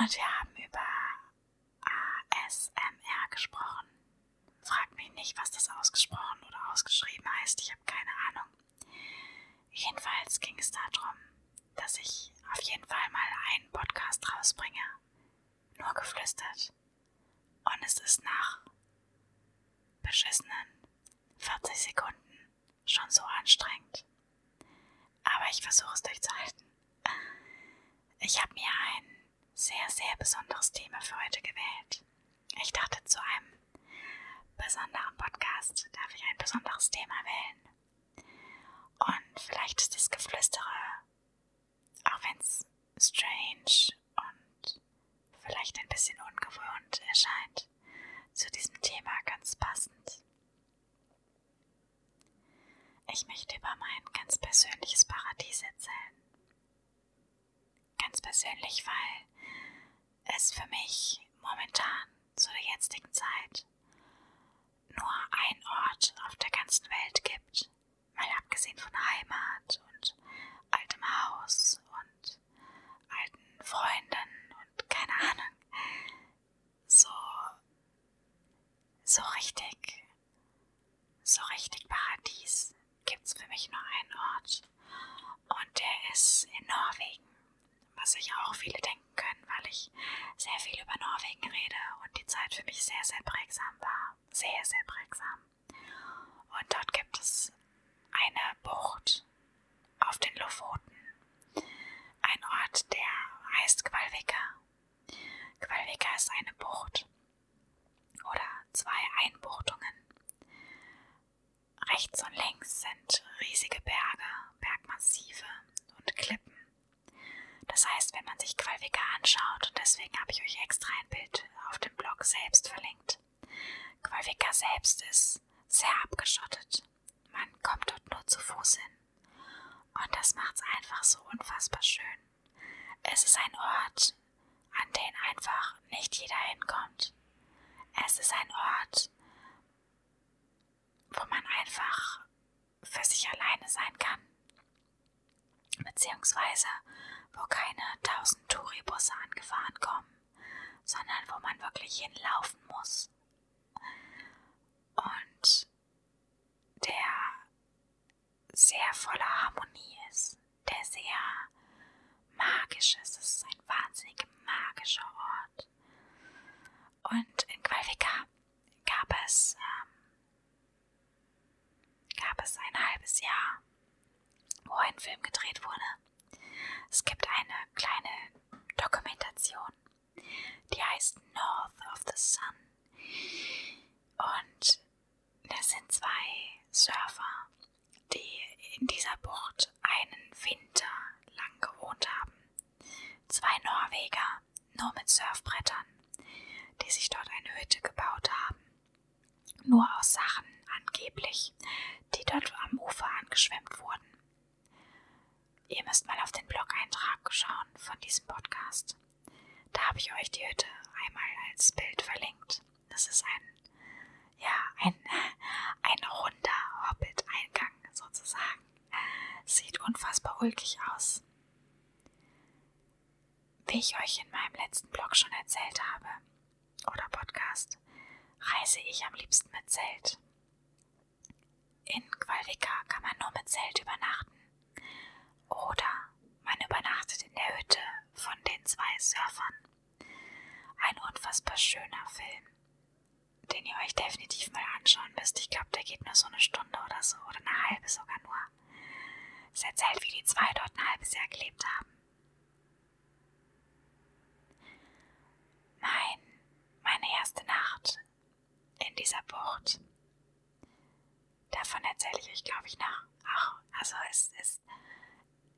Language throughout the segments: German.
Und wir haben über ASMR gesprochen. Frag mich nicht, was das ausgesprochen oder ausgeschrieben heißt. Ich habe keine Ahnung. Jedenfalls ging es darum, dass ich auf jeden Fall mal einen Podcast rausbringe. Nur geflüstert. Und es ist nach beschissenen 40 Sekunden schon so anstrengend. Aber ich versuche es durchzuhalten. Ich habe mir ein sehr, sehr besonderes Thema für heute gewählt. Ich dachte, zu einem besonderen Podcast darf ich ein besonderes Thema wählen. Und vielleicht ist das Geflüstere, auch wenn es strange und vielleicht ein bisschen ungewohnt erscheint, zu diesem Thema ganz passend. Ich möchte über mein ganz persönliches Paradies erzählen. Ganz persönlich, weil es für mich momentan zu der jetzigen Zeit nur ein Ort auf der ganzen Welt gibt, mal abgesehen von Heimat und altem Haus und alten Freunden und keine Ahnung, so, so richtig, so richtig Paradies gibt's für mich nur einen Ort. Und der ist in Norwegen, was sich auch viele denken können, weil ich sehr viel über Norwegen rede und die Zeit für mich sehr, sehr prägsam war. Sehr, sehr prägsam. Und dort gibt es eine Bucht auf den Lofoten. Ein Ort, der heißt Qualvika. Qualvika ist eine Bucht oder zwei Einbuchtungen. Rechts und links sind riesige Berge, Bergmassive und Klippen. Das heißt, wenn man Qualvika anschaut, und deswegen habe ich euch extra ein Bild auf dem Blog selbst verlinkt, Qualvika selbst ist sehr abgeschottet. Man kommt dort nur zu Fuß hin. Und das macht's einfach so unfassbar schön. Es ist ein Ort, an den einfach nicht jeder hinkommt. Es ist ein Ort, wo man einfach für sich alleine sein kann. Beziehungsweise, wo keine tausend Touribusse angefahren kommen, sondern wo man wirklich hinlaufen muss. Und der sehr voller Harmonie ist, der sehr magisch ist. Es ist ein wahnsinnig magischer Ort. Und in Qualvika gab es, ähm, gab es ein halbes Jahr, wo ein Film gedreht wurde. Es gibt eine kleine Dokumentation, die heißt North of the Sun. Und das sind zwei Surfer, die in dieser Bucht einen Winter lang gewohnt haben. Zwei Norweger, nur mit Surfbrettern, die sich dort eine Hütte gebaut haben. Nur aus Sachen angeblich, die dort am Ufer angeschwemmt wurden. Ihr müsst mal auf den Blog-Eintrag schauen von diesem Podcast. Da habe ich euch die Hütte einmal als Bild verlinkt. Das ist ein, ja, ein, ein runder Hobbit-Eingang sozusagen. Sieht unfassbar ulkig aus. Wie ich euch in meinem letzten Blog schon erzählt habe, oder Podcast, reise ich am liebsten mit Zelt. In Qualvika kann man nur mit Zelt übernachten. Oder man übernachtet in der Hütte von den zwei Surfern. Ein unfassbar schöner Film, den ihr euch definitiv mal anschauen müsst. Ich glaube, der geht nur so eine Stunde oder so, oder eine halbe sogar nur. Es erzählt, wie die zwei dort ein halbes Jahr gelebt haben. Mein, meine erste Nacht in dieser Bucht. Davon erzähle ich euch, glaube ich, nach. Ach, also es ist,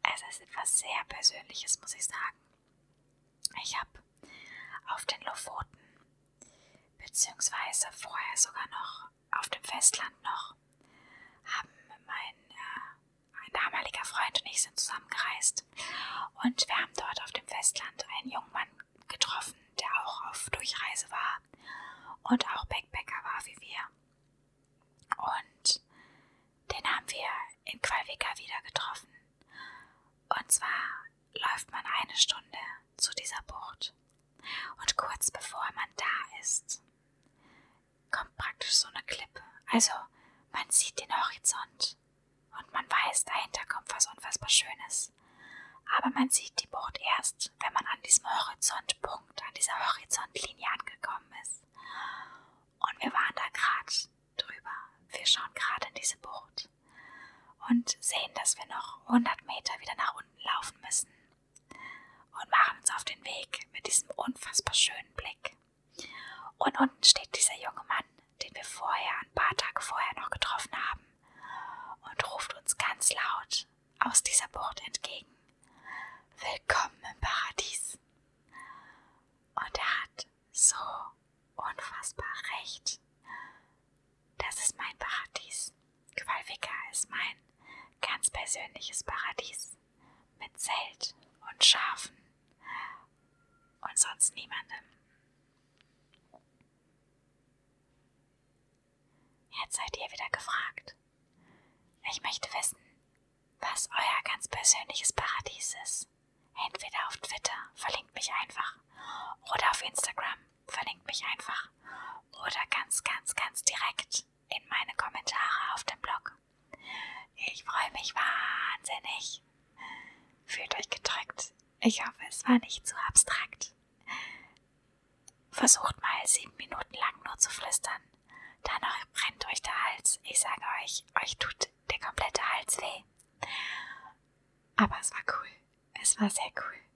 es ist etwas sehr Persönliches, muss ich sagen. Ich habe auf den Lofoten, beziehungsweise vorher sogar noch auf dem Festland noch, haben mein, äh, mein damaliger Freund und ich sind zusammengereist. Und wir haben dort auf dem Festland einen jungen Mann getroffen, der auch auf Durchreise war und auch Backpacker war wie wir. Und den haben wir in Qualvika wieder getroffen. Und zwar läuft man eine Stunde zu dieser Bucht. Und kurz bevor man da ist, kommt praktisch so eine Klippe. Also man sieht den Horizont und man weiß, dahinter kommt was unfassbar Schönes. Aber man sieht die Bucht erst, wenn man an diesem Horizontpunkt, an dieser Horizontlinie angekommen ist. Und wir waren da gerade drüber. Wir schauen gerade in diese Bucht und sehen, dass wir noch 100 Meter wieder nach unten laufen müssen und machen uns auf den Weg mit diesem unfassbar schönen Blick. Und unten steht dieser junge Mann, den wir vorher, ein paar Tage vorher noch getroffen haben, und ruft uns ganz laut aus dieser Bucht entgegen. Willkommen im Paradies. Und er hat so unfassbar recht. Das ist mein Paradies. Qualvika ist mein ganz persönliches Paradies. Mit Zelt und Schafen und sonst niemandem. Jetzt seid ihr wieder gefragt. Ich möchte wissen, was euer ganz persönliches Paradies ist. Entweder auf Twitter, verlinkt mich einfach, oder auf Instagram, verlinkt mich einfach, oder ganz, ganz, ganz direkt in meine Kommentare auf dem Blog. Ich freue mich wahnsinnig. Fühlt euch gedrückt. Ich hoffe, es war nicht zu abstrakt. Versucht mal sieben Minuten lang nur zu flüstern. Danach brennt euch der Hals. Ich sage euch, euch tut der komplette Hals weh. Aber es war cool. Es war cool.